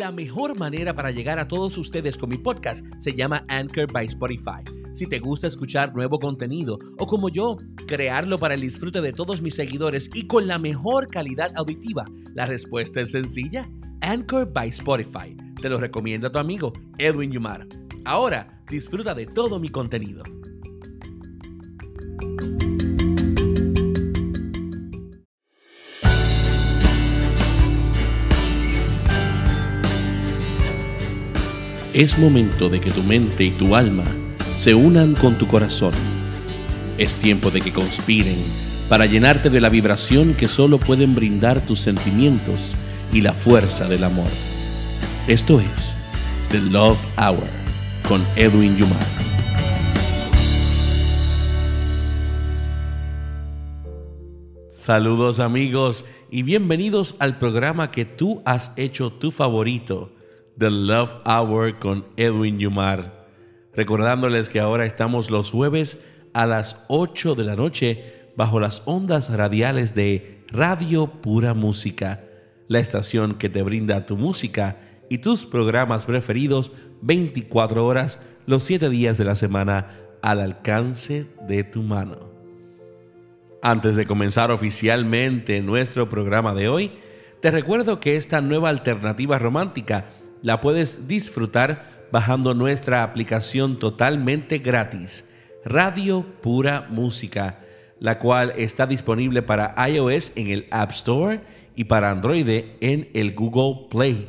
La mejor manera para llegar a todos ustedes con mi podcast se llama Anchor by Spotify. Si te gusta escuchar nuevo contenido o como yo, crearlo para el disfrute de todos mis seguidores y con la mejor calidad auditiva, la respuesta es sencilla. Anchor by Spotify. Te lo recomiendo a tu amigo Edwin Yumar. Ahora disfruta de todo mi contenido. Es momento de que tu mente y tu alma se unan con tu corazón. Es tiempo de que conspiren para llenarte de la vibración que solo pueden brindar tus sentimientos y la fuerza del amor. Esto es The Love Hour con Edwin Yumar. Saludos amigos y bienvenidos al programa que tú has hecho tu favorito The Love Hour con Edwin Yumar. Recordándoles que ahora estamos los jueves a las 8 de la noche bajo las ondas radiales de Radio Pura Música, la estación que te brinda tu música y tus programas preferidos 24 horas los 7 días de la semana al alcance de tu mano. Antes de comenzar oficialmente nuestro programa de hoy, te recuerdo que esta nueva alternativa romántica la puedes disfrutar bajando nuestra aplicación totalmente gratis, Radio Pura Música, la cual está disponible para iOS en el App Store y para Android en el Google Play.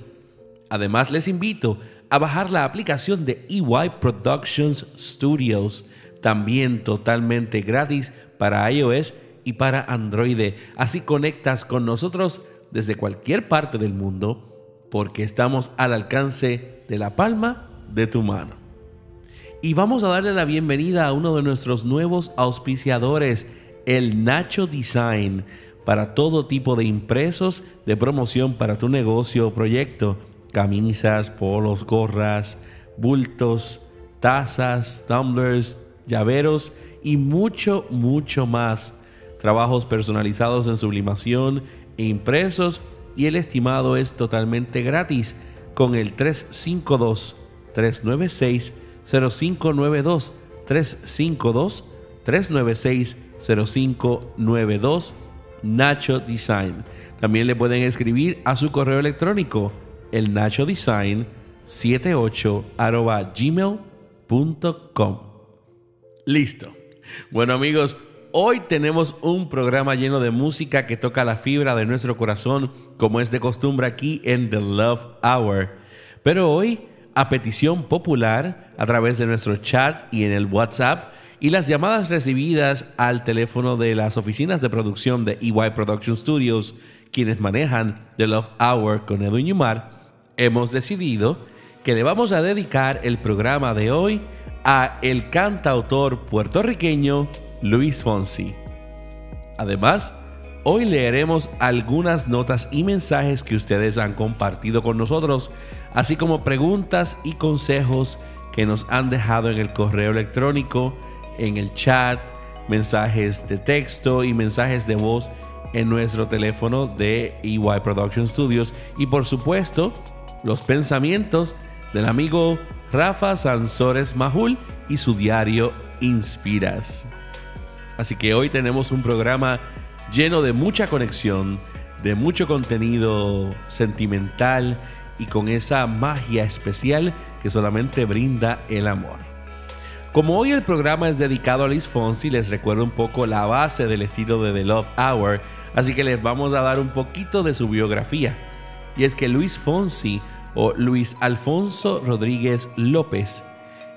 Además, les invito a bajar la aplicación de EY Productions Studios, también totalmente gratis para iOS y para Android. Así conectas con nosotros desde cualquier parte del mundo porque estamos al alcance de la palma de tu mano. Y vamos a darle la bienvenida a uno de nuestros nuevos auspiciadores, el Nacho Design, para todo tipo de impresos de promoción para tu negocio o proyecto. Camisas, polos, gorras, bultos, tazas, tumblers, llaveros y mucho, mucho más. Trabajos personalizados en sublimación e impresos y el estimado es totalmente gratis con el 352 396 0592 352 396 0592 Nacho Design. También le pueden escribir a su correo electrónico el Nacho Design 78 gmail.com. Listo. Bueno amigos, Hoy tenemos un programa lleno de música que toca la fibra de nuestro corazón, como es de costumbre aquí en The Love Hour. Pero hoy, a petición popular, a través de nuestro chat y en el WhatsApp, y las llamadas recibidas al teléfono de las oficinas de producción de EY Production Studios, quienes manejan The Love Hour con Edwin Yumar, hemos decidido que le vamos a dedicar el programa de hoy a el cantautor puertorriqueño Luis Fonsi. Además, hoy leeremos algunas notas y mensajes que ustedes han compartido con nosotros, así como preguntas y consejos que nos han dejado en el correo electrónico, en el chat, mensajes de texto y mensajes de voz en nuestro teléfono de EY Production Studios y por supuesto los pensamientos del amigo Rafa Sansores Majul y su diario Inspiras. Así que hoy tenemos un programa lleno de mucha conexión, de mucho contenido sentimental y con esa magia especial que solamente brinda el amor. Como hoy el programa es dedicado a Luis Fonsi, les recuerdo un poco la base del estilo de The Love Hour, así que les vamos a dar un poquito de su biografía. Y es que Luis Fonsi o Luis Alfonso Rodríguez López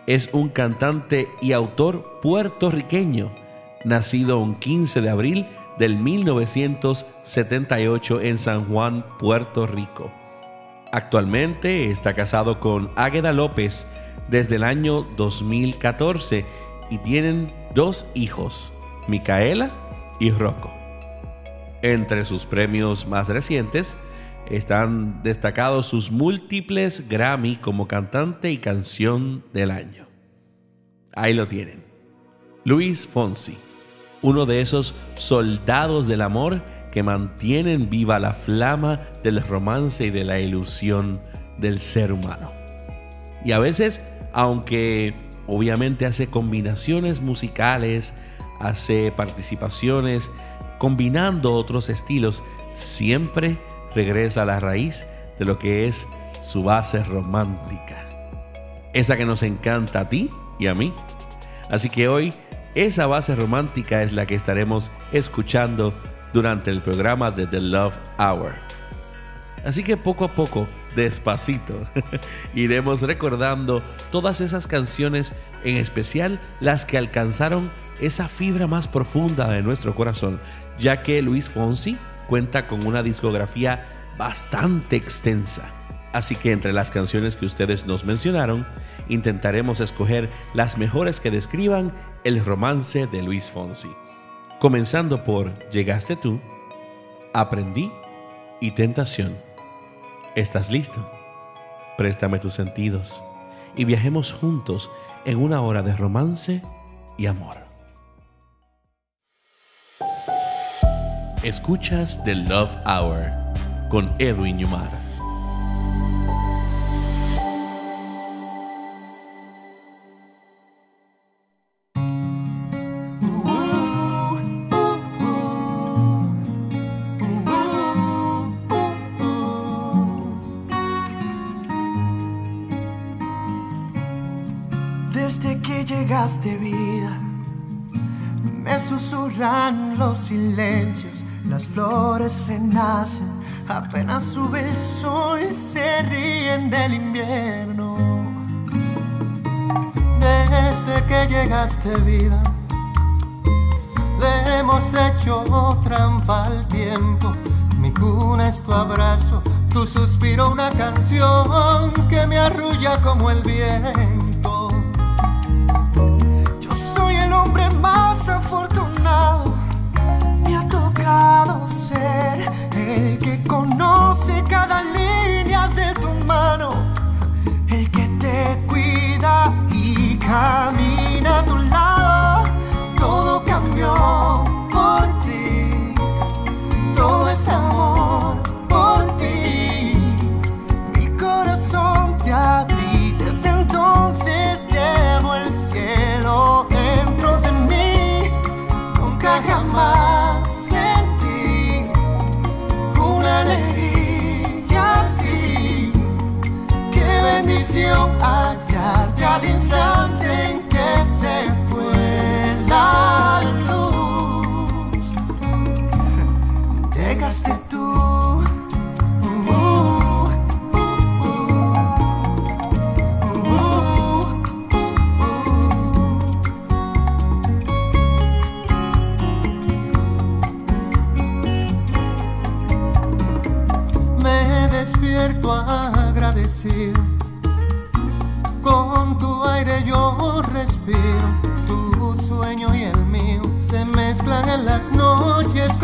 es un cantante y autor puertorriqueño nacido un 15 de abril del 1978 en San Juan, Puerto Rico. Actualmente está casado con Águeda López desde el año 2014 y tienen dos hijos, Micaela y Rocco. Entre sus premios más recientes están destacados sus múltiples Grammy como cantante y canción del año. Ahí lo tienen. Luis Fonsi uno de esos soldados del amor que mantienen viva la flama del romance y de la ilusión del ser humano. Y a veces, aunque obviamente hace combinaciones musicales, hace participaciones, combinando otros estilos, siempre regresa a la raíz de lo que es su base romántica. Esa que nos encanta a ti y a mí. Así que hoy esa base romántica es la que estaremos escuchando durante el programa de The Love Hour. Así que poco a poco, despacito, iremos recordando todas esas canciones, en especial las que alcanzaron esa fibra más profunda de nuestro corazón, ya que Luis Fonsi cuenta con una discografía bastante extensa. Así que entre las canciones que ustedes nos mencionaron, intentaremos escoger las mejores que describan el romance de Luis Fonsi. Comenzando por Llegaste tú, Aprendí y Tentación. ¿Estás listo? Préstame tus sentidos y viajemos juntos en una hora de romance y amor. Escuchas The Love Hour con Edwin Yumar. Llegaste vida, le hemos hecho trampa al tiempo. Mi cuna es tu abrazo, tu suspiro una canción que me arrulla como el viento.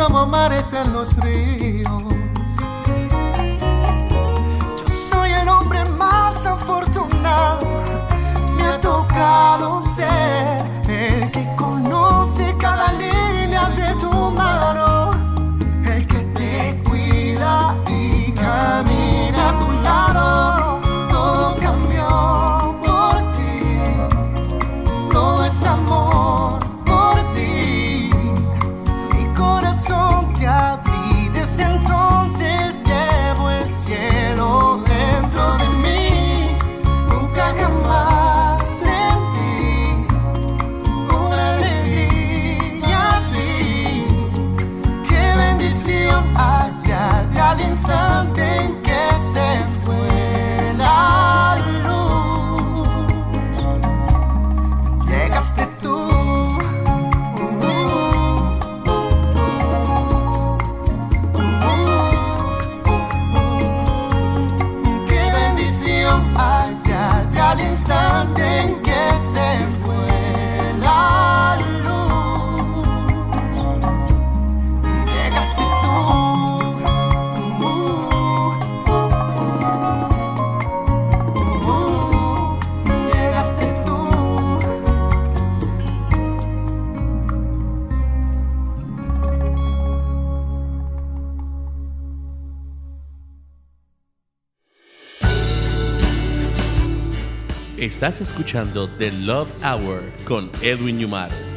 Como mares en los ríos. Estás escuchando The Love Hour con Edwin Yumar.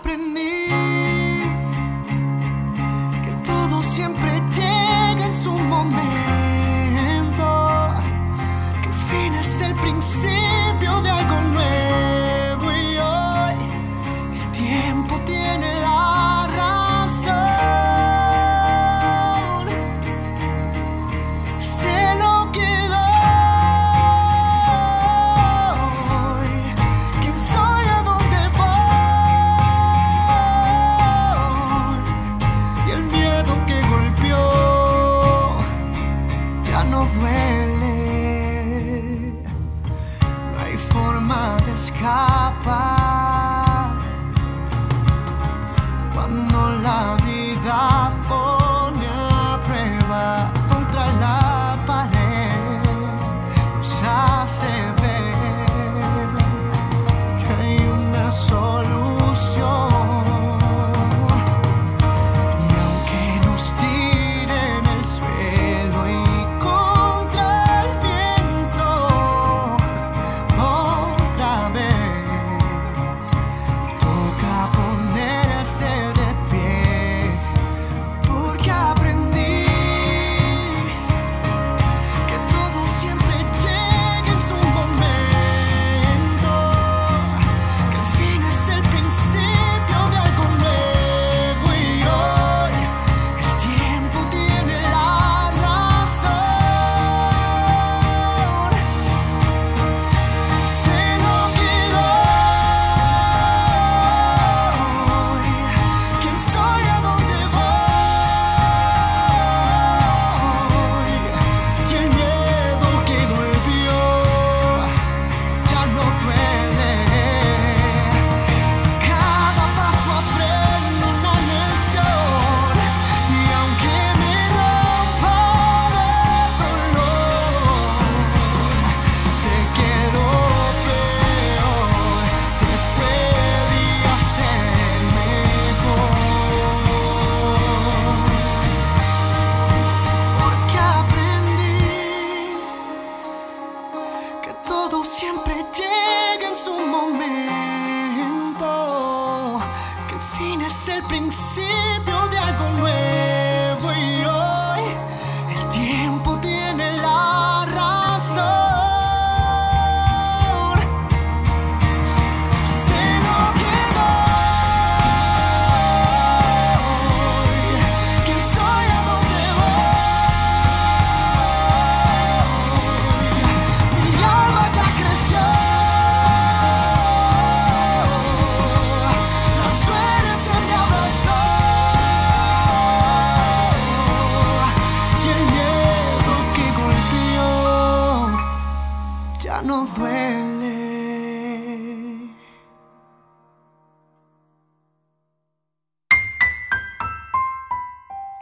aprender.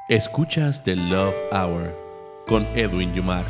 Escuchas The Love Hour con Edwin Yumar.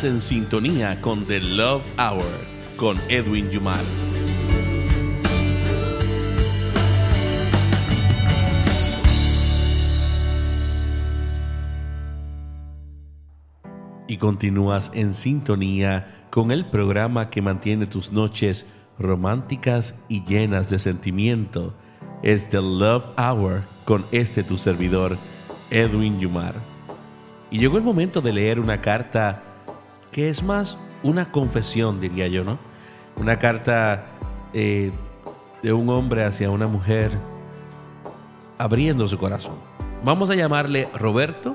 En sintonía con The Love Hour con Edwin Yumar. Y continúas en sintonía con el programa que mantiene tus noches románticas y llenas de sentimiento. Es The Love Hour con este tu servidor, Edwin Yumar. Y llegó el momento de leer una carta que es más una confesión, diría yo, ¿no? Una carta eh, de un hombre hacia una mujer abriendo su corazón. Vamos a llamarle Roberto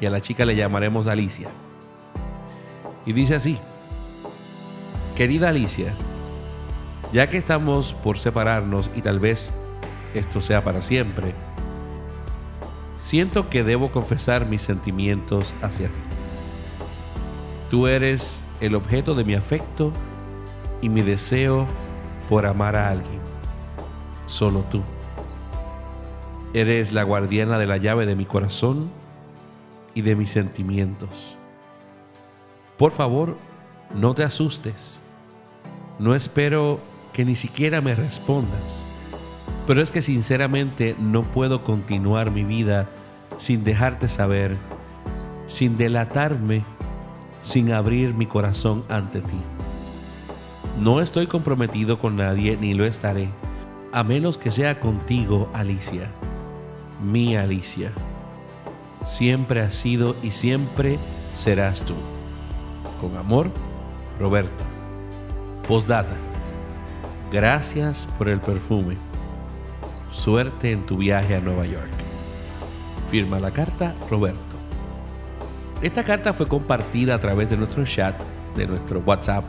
y a la chica le llamaremos Alicia. Y dice así, querida Alicia, ya que estamos por separarnos y tal vez esto sea para siempre, siento que debo confesar mis sentimientos hacia ti. Tú eres el objeto de mi afecto y mi deseo por amar a alguien. Solo tú. Eres la guardiana de la llave de mi corazón y de mis sentimientos. Por favor, no te asustes. No espero que ni siquiera me respondas. Pero es que sinceramente no puedo continuar mi vida sin dejarte saber, sin delatarme, sin abrir mi corazón ante ti. No estoy comprometido con nadie ni lo estaré, a menos que sea contigo, Alicia, mi Alicia. Siempre has sido y siempre serás tú. Con amor, Roberto. Postdata. Gracias por el perfume. Suerte en tu viaje a Nueva York. Firma la carta Roberto. Esta carta fue compartida a través de nuestro chat, de nuestro WhatsApp,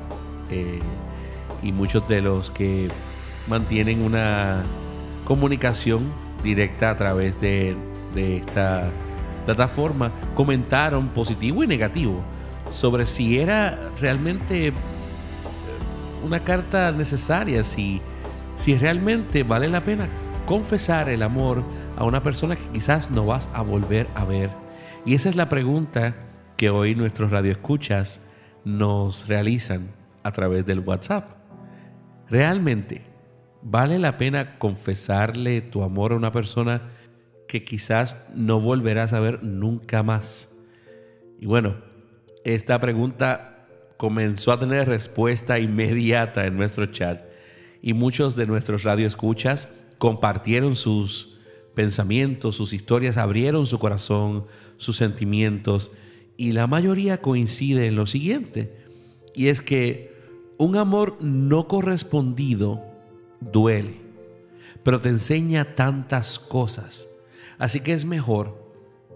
eh, y muchos de los que mantienen una comunicación directa a través de, de esta plataforma comentaron positivo y negativo sobre si era realmente eh, una carta necesaria, si, si realmente vale la pena confesar el amor a una persona que quizás no vas a volver a ver. Y esa es la pregunta que hoy nuestros radioescuchas nos realizan a través del WhatsApp. ¿Realmente vale la pena confesarle tu amor a una persona que quizás no volverás a ver nunca más? Y bueno, esta pregunta comenzó a tener respuesta inmediata en nuestro chat y muchos de nuestros radioescuchas compartieron sus pensamientos, sus historias, abrieron su corazón, sus sentimientos y la mayoría coincide en lo siguiente, y es que un amor no correspondido duele, pero te enseña tantas cosas. Así que es mejor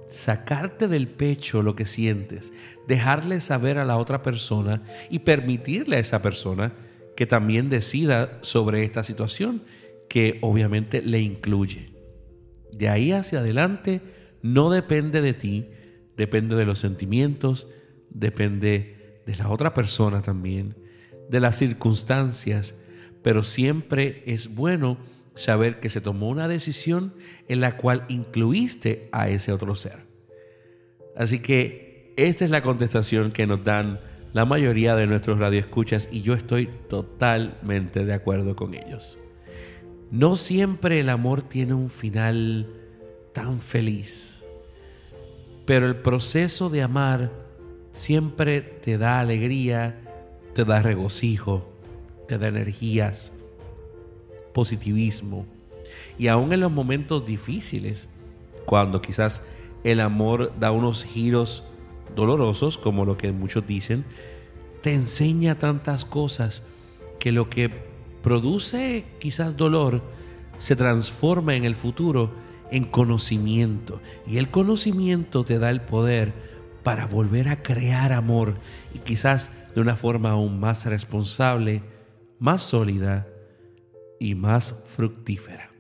sacarte del pecho lo que sientes, dejarle saber a la otra persona y permitirle a esa persona que también decida sobre esta situación, que obviamente le incluye. De ahí hacia adelante no depende de ti, depende de los sentimientos, depende de la otra persona también, de las circunstancias, pero siempre es bueno saber que se tomó una decisión en la cual incluiste a ese otro ser. Así que esta es la contestación que nos dan la mayoría de nuestros radioescuchas y yo estoy totalmente de acuerdo con ellos. No siempre el amor tiene un final tan feliz, pero el proceso de amar siempre te da alegría, te da regocijo, te da energías, positivismo. Y aún en los momentos difíciles, cuando quizás el amor da unos giros dolorosos, como lo que muchos dicen, te enseña tantas cosas que lo que produce quizás dolor se transforma en el futuro en conocimiento. Y el conocimiento te da el poder para volver a crear amor y quizás de una forma aún más responsable, más sólida y más fructífera.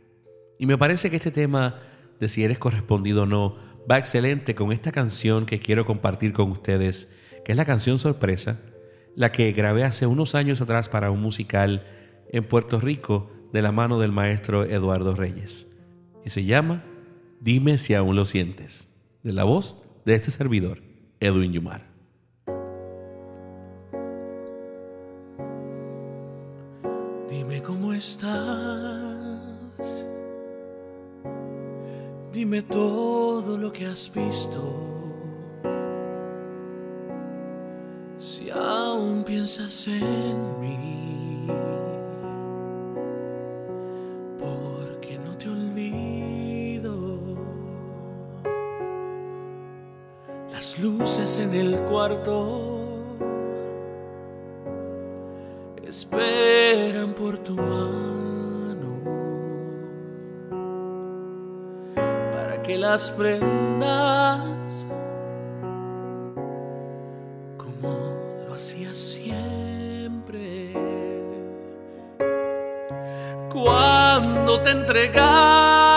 Y me parece que este tema de si eres correspondido o no va excelente con esta canción que quiero compartir con ustedes, que es la canción sorpresa, la que grabé hace unos años atrás para un musical en Puerto Rico de la mano del maestro Eduardo Reyes. Y se llama Dime si aún lo sientes, de la voz de este servidor, Edwin Yumar. Dime cómo estás. Dime todo lo que has visto. Si aún piensas en mí. Luces en el cuarto. Esperan por tu mano para que las prendas como lo hacías siempre. Cuando te entregabas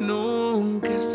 Nunca es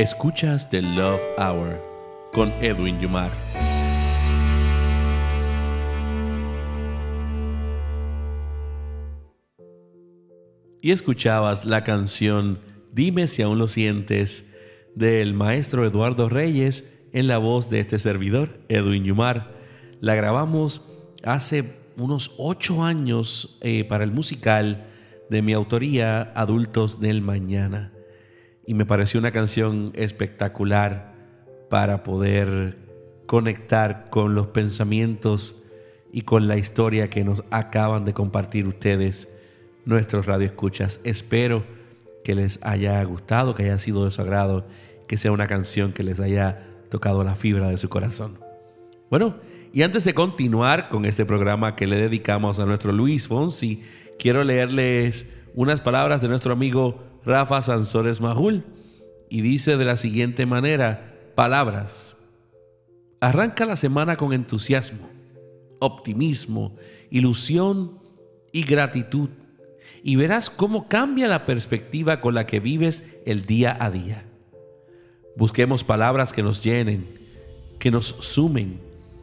Escuchas The Love Hour con Edwin Yumar. Y escuchabas la canción Dime si aún lo sientes del maestro Eduardo Reyes en la voz de este servidor, Edwin Yumar. La grabamos hace unos ocho años eh, para el musical de mi autoría Adultos del Mañana y me pareció una canción espectacular para poder conectar con los pensamientos y con la historia que nos acaban de compartir ustedes, nuestros radioescuchas. Espero que les haya gustado, que haya sido de su agrado, que sea una canción que les haya tocado la fibra de su corazón. Bueno, y antes de continuar con este programa que le dedicamos a nuestro Luis Fonsi, quiero leerles unas palabras de nuestro amigo Rafa Sansores Majul. Y dice de la siguiente manera, palabras. Arranca la semana con entusiasmo. optimismo, ilusión y gratitud. Y verás cómo cambia la perspectiva con la que vives el día a día. Busquemos palabras que nos llenen, que nos sumen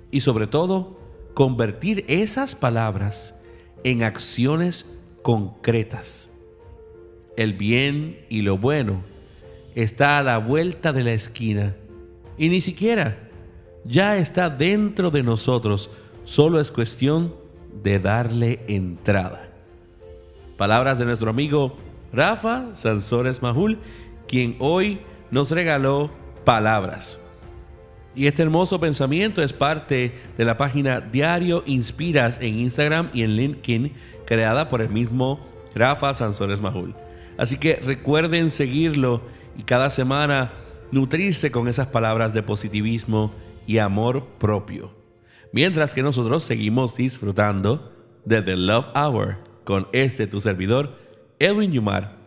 y sobre todo convertir esas palabras en acciones concretas. El bien y lo bueno está a la vuelta de la esquina y ni siquiera ya está dentro de nosotros, solo es cuestión de darle entrada. Palabras de nuestro amigo Rafa Sansores Mahul, quien hoy nos regaló palabras. Y este hermoso pensamiento es parte de la página Diario Inspiras en Instagram y en LinkedIn, creada por el mismo Rafa Sansores Mahul. Así que recuerden seguirlo y cada semana nutrirse con esas palabras de positivismo y amor propio. Mientras que nosotros seguimos disfrutando de The Love Hour con este tu servidor, Edwin Yumar,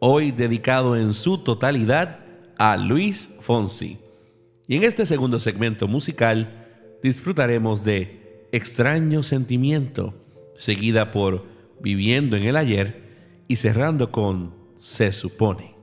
hoy dedicado en su totalidad a Luis Fonsi. Y en este segundo segmento musical disfrutaremos de Extraño Sentimiento, seguida por Viviendo en el Ayer y cerrando con Se supone.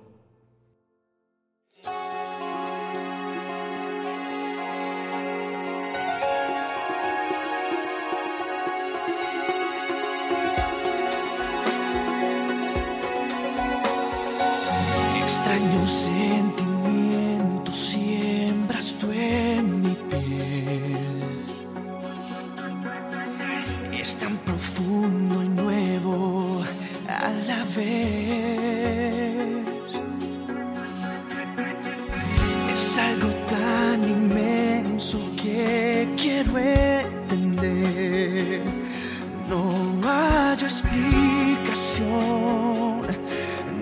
haya explicación,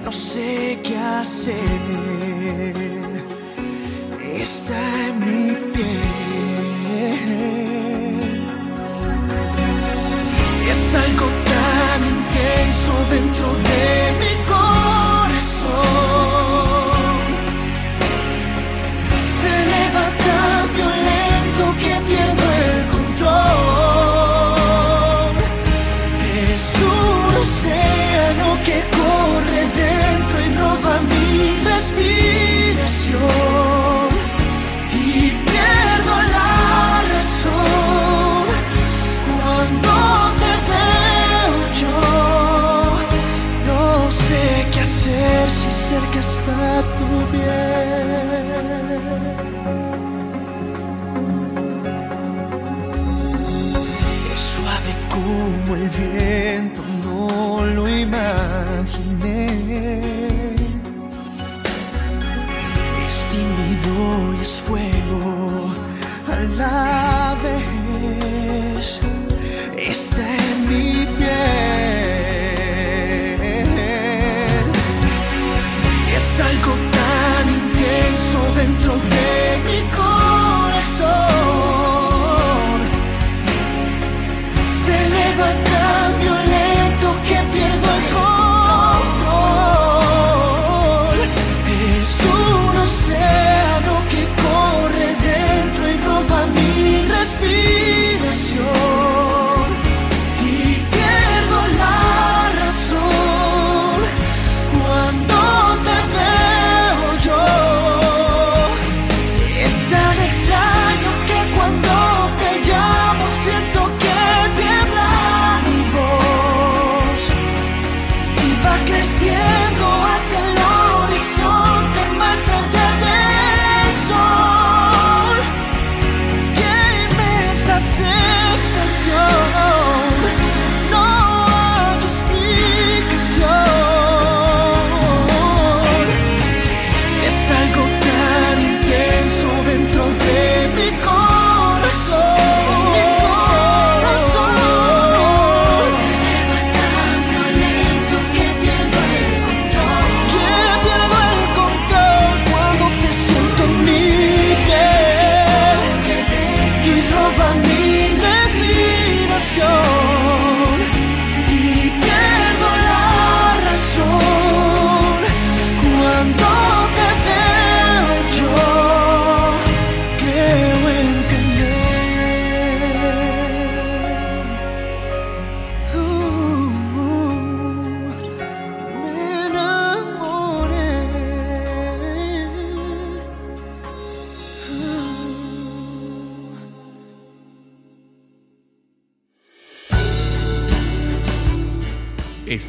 no sé qué hacer. Está en mi piel. Es algo tan intenso dentro de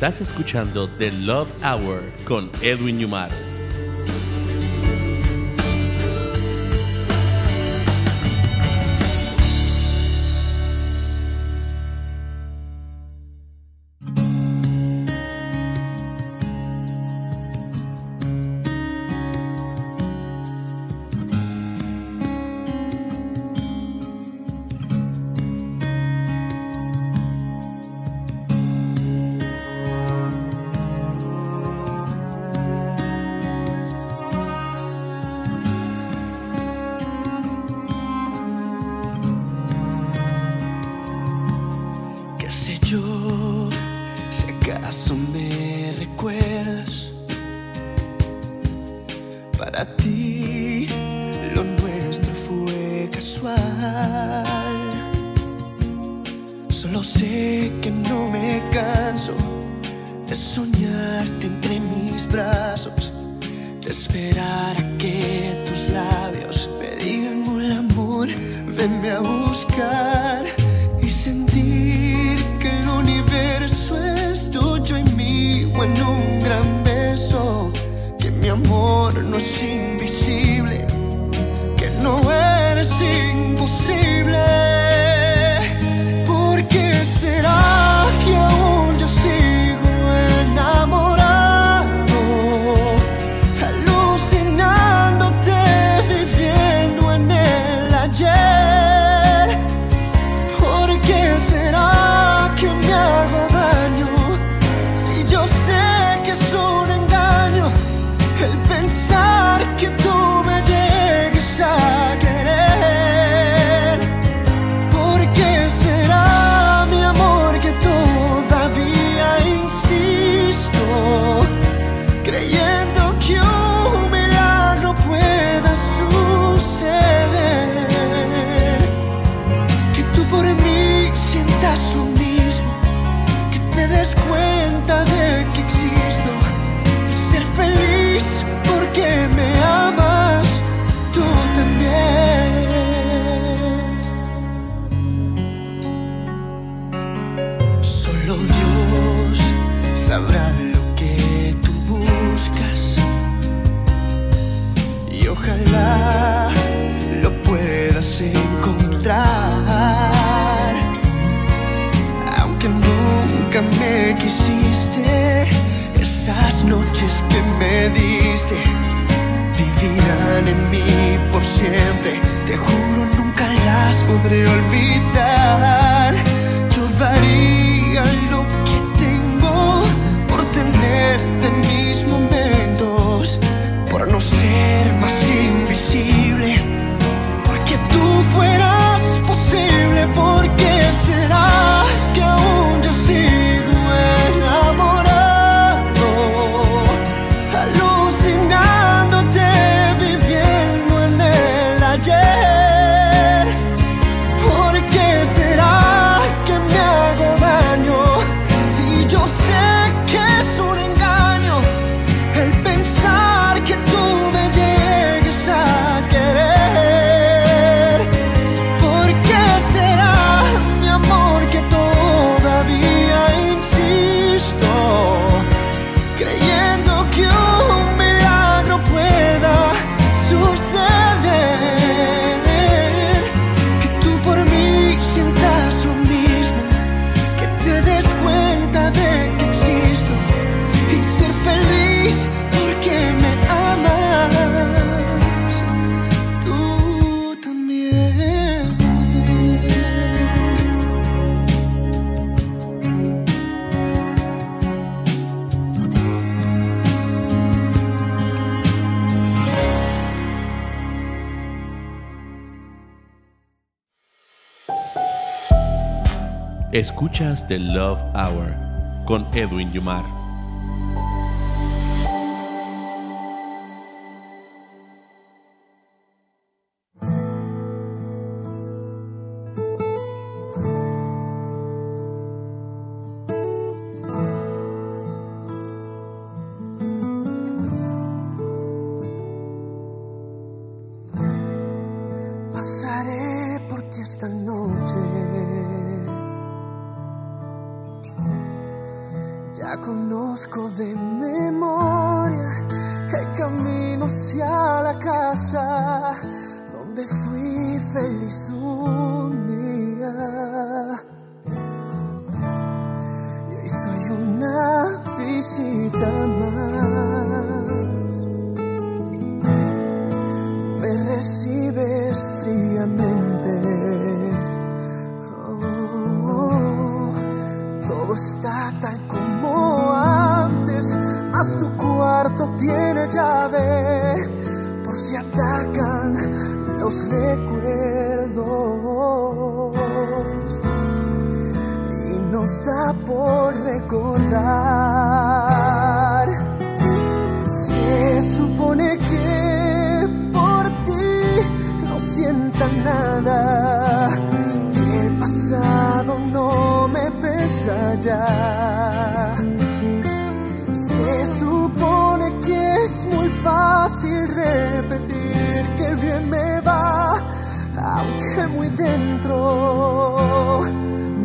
Estás escuchando The Love Hour con Edwin Yumar. Escuchas The Love Hour con Edwin Yumar.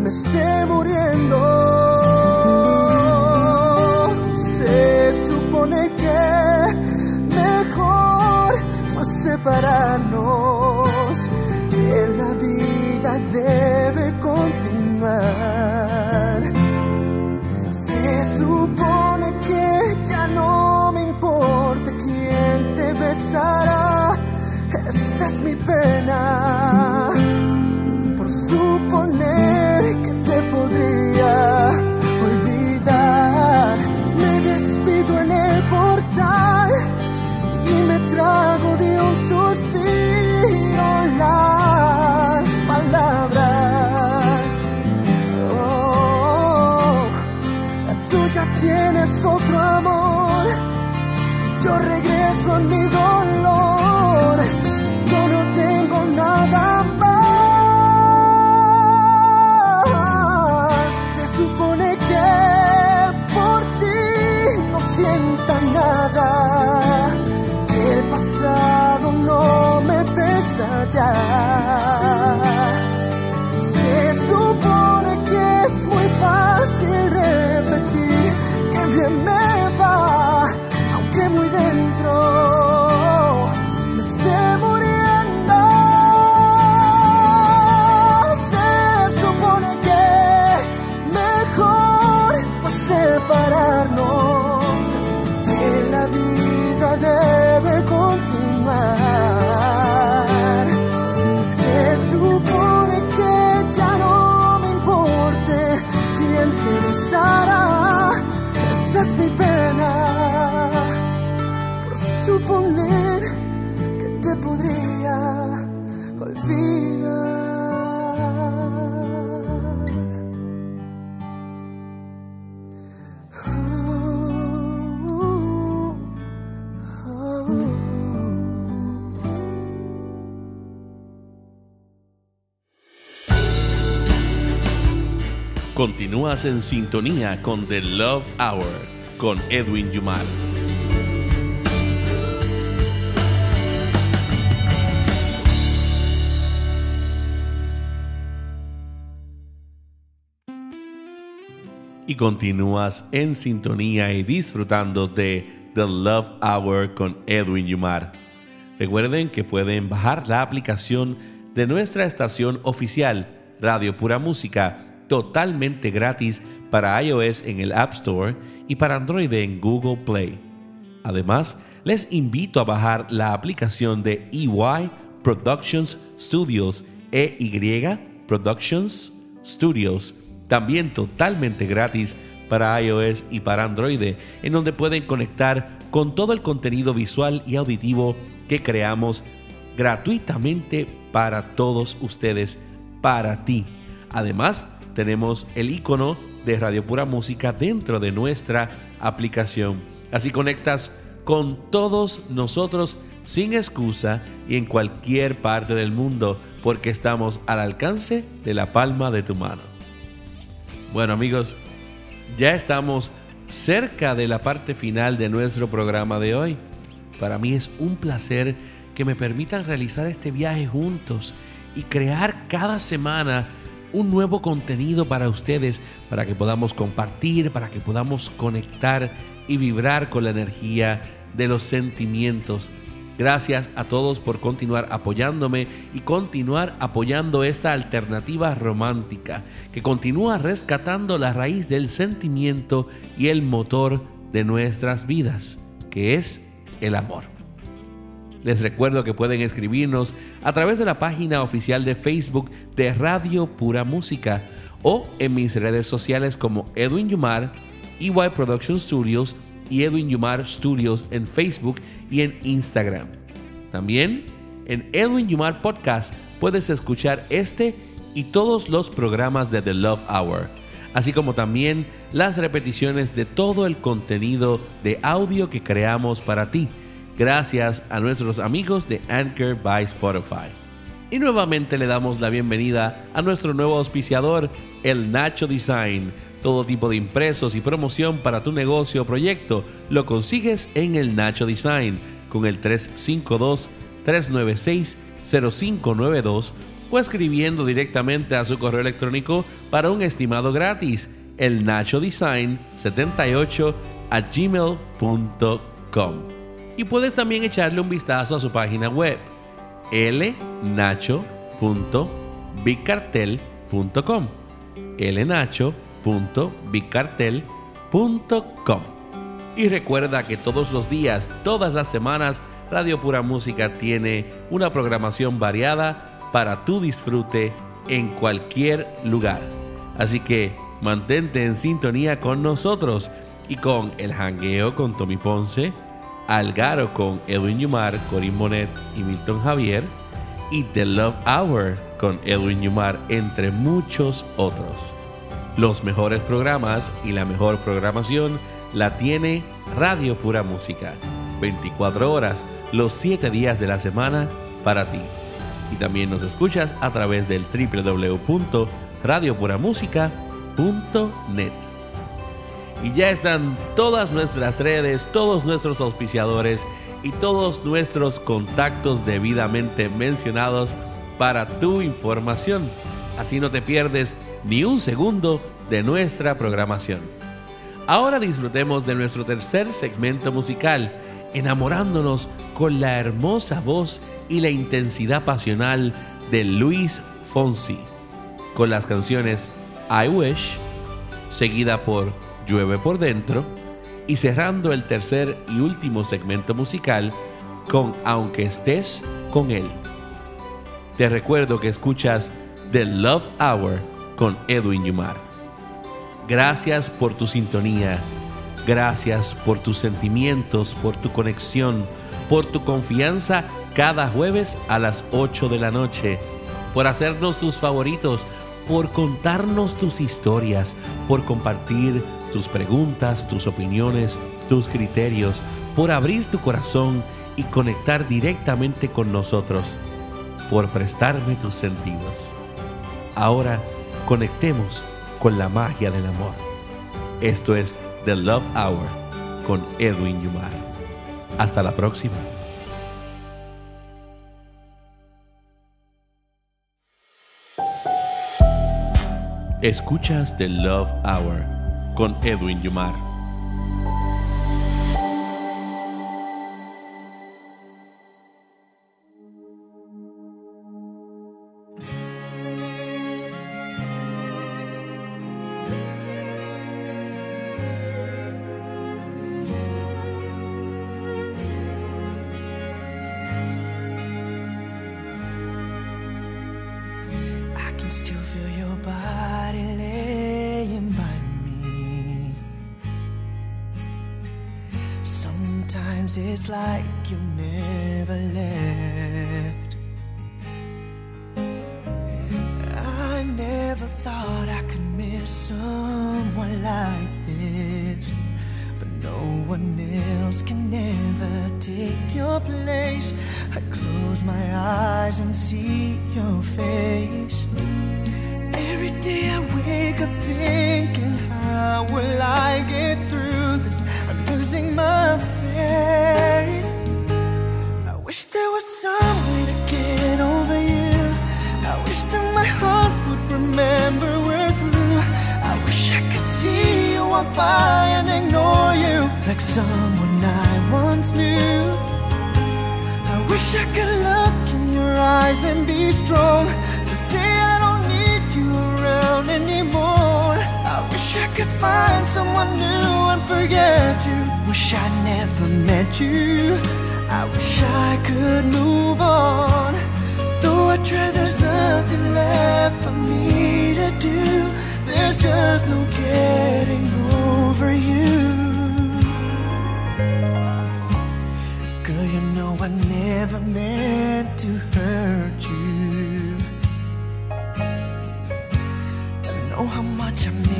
Me Continúas en sintonía con The Love Hour con Edwin Yumar. Y continúas en sintonía y disfrutando de The Love Hour con Edwin Yumar. Recuerden que pueden bajar la aplicación de nuestra estación oficial Radio Pura Música totalmente gratis para iOS en el App Store y para Android en Google Play. Además, les invito a bajar la aplicación de EY Productions Studios, EY Productions Studios, también totalmente gratis para iOS y para Android, en donde pueden conectar con todo el contenido visual y auditivo que creamos gratuitamente para todos ustedes, para ti. Además, tenemos el icono de Radio Pura Música dentro de nuestra aplicación. Así conectas con todos nosotros sin excusa y en cualquier parte del mundo porque estamos al alcance de la palma de tu mano. Bueno amigos, ya estamos cerca de la parte final de nuestro programa de hoy. Para mí es un placer que me permitan realizar este viaje juntos y crear cada semana un nuevo contenido para ustedes, para que podamos compartir, para que podamos conectar y vibrar con la energía de los sentimientos. Gracias a todos por continuar apoyándome y continuar apoyando esta alternativa romántica que continúa rescatando la raíz del sentimiento y el motor de nuestras vidas, que es el amor. Les recuerdo que pueden escribirnos a través de la página oficial de Facebook de Radio Pura Música o en mis redes sociales como Edwin Yumar, EY Production Studios y Edwin Yumar Studios en Facebook y en Instagram. También en Edwin Yumar Podcast puedes escuchar este y todos los programas de The Love Hour, así como también las repeticiones de todo el contenido de audio que creamos para ti, gracias a nuestros amigos de Anchor by Spotify. Y nuevamente le damos la bienvenida a nuestro nuevo auspiciador, el Nacho Design todo tipo de impresos y promoción para tu negocio o proyecto lo consigues en el Nacho Design con el 352-396-0592 o escribiendo directamente a su correo electrónico para un estimado gratis, el Nacho Design 78 a gmail.com. Y puedes también echarle un vistazo a su página web, lnacho.bigcartel.com. lnacho.com www.bicartel.com. Y recuerda que todos los días, todas las semanas, Radio Pura Música tiene una programación variada para tu disfrute en cualquier lugar. Así que mantente en sintonía con nosotros y con El Hangueo con Tommy Ponce, Algaro con Edwin Yumar, Corín Monet y Milton Javier, y The Love Hour con Edwin Yumar, entre muchos otros. Los mejores programas y la mejor programación la tiene Radio Pura Música. 24 horas, los 7 días de la semana para ti. Y también nos escuchas a través del www.radiopuramusica.net. Y ya están todas nuestras redes, todos nuestros auspiciadores y todos nuestros contactos debidamente mencionados para tu información. Así no te pierdes ni un segundo de nuestra programación. Ahora disfrutemos de nuestro tercer segmento musical, enamorándonos con la hermosa voz y la intensidad pasional de Luis Fonsi, con las canciones I Wish, seguida por Llueve por dentro, y cerrando el tercer y último segmento musical con Aunque estés con él. Te recuerdo que escuchas The Love Hour con Edwin Yumar. Gracias por tu sintonía. Gracias por tus sentimientos, por tu conexión, por tu confianza cada jueves a las 8 de la noche, por hacernos tus favoritos, por contarnos tus historias, por compartir tus preguntas, tus opiniones, tus criterios, por abrir tu corazón y conectar directamente con nosotros, por prestarme tus sentidos. Ahora, conectemos con la magia del amor. Esto es The Love Hour con Edwin Yumar. Hasta la próxima. Escuchas The Love Hour con Edwin Yumar.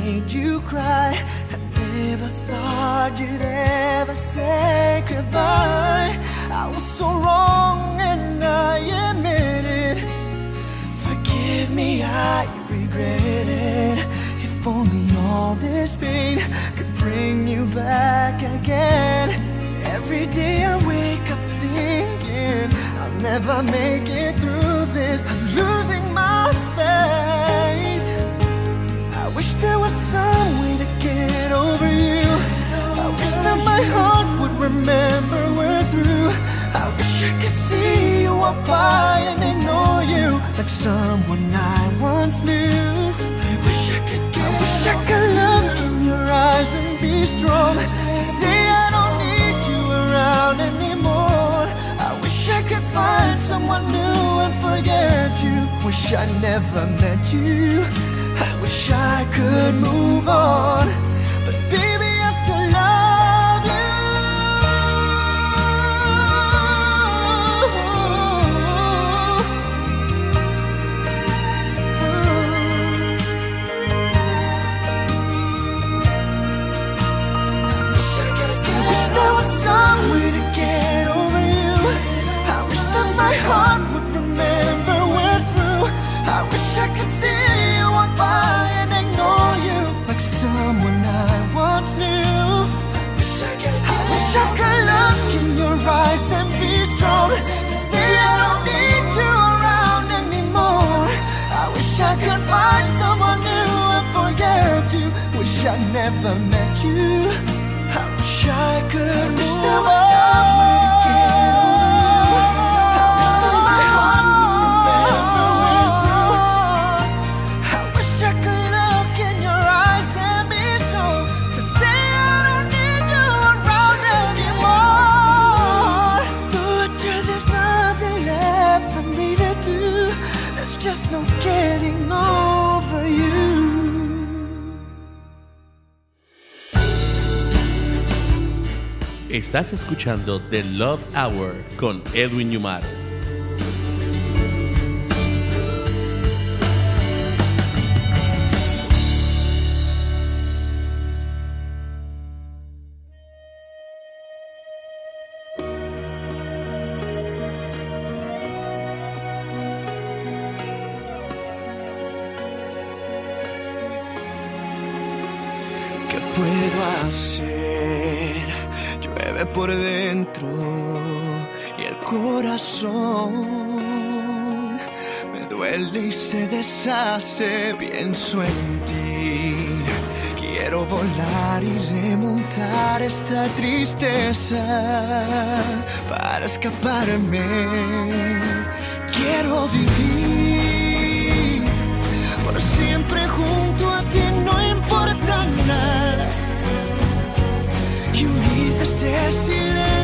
Made you cry. I never thought you'd ever say goodbye. I was so wrong and I admit it. Forgive me, I regret it. If only all this pain could bring you back again. Every day I wake up thinking I'll never make it through this. I'm losing my faith. There was some way to get over you. I wish that my heart would remember we're through. I wish I could see you walk by and ignore you like someone I once knew. I wish I could I wish I could look in your eyes and be strong to say I don't need you around anymore. I wish I could find someone new and forget you. Wish I never met you. I wish I could move on, I never met you. I wish I could wish Estás escuchando The Love Hour con Edwin Yumar. Para escaparme. Quiero vivir por siempre junto a ti, no importa nada. Y huir de este silencio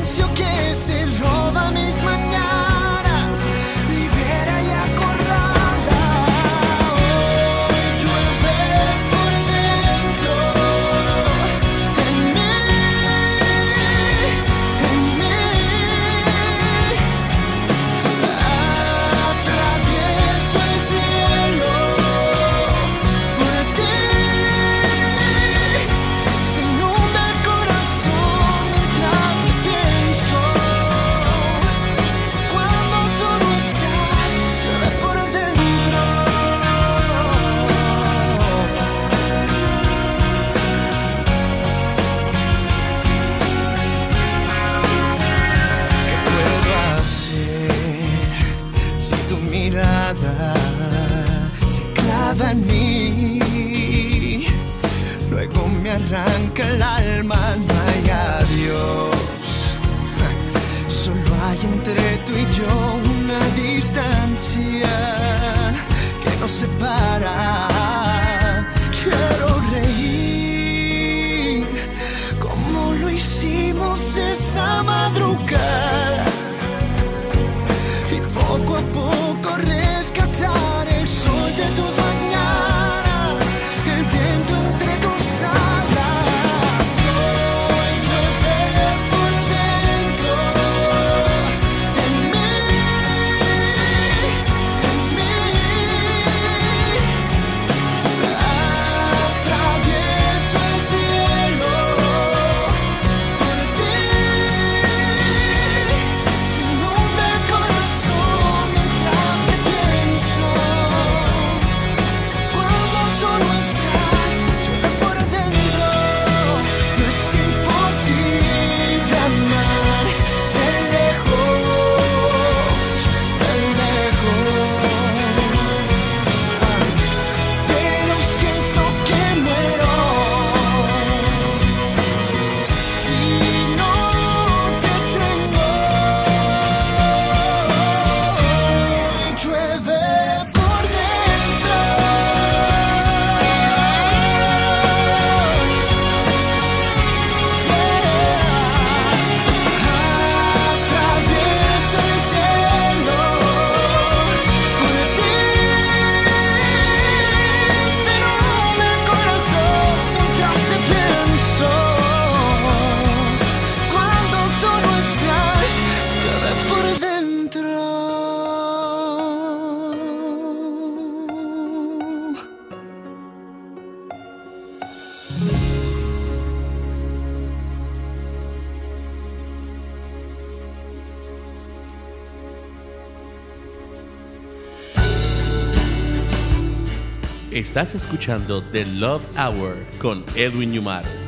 Estás escuchando The Love Hour con Edwin Yumar.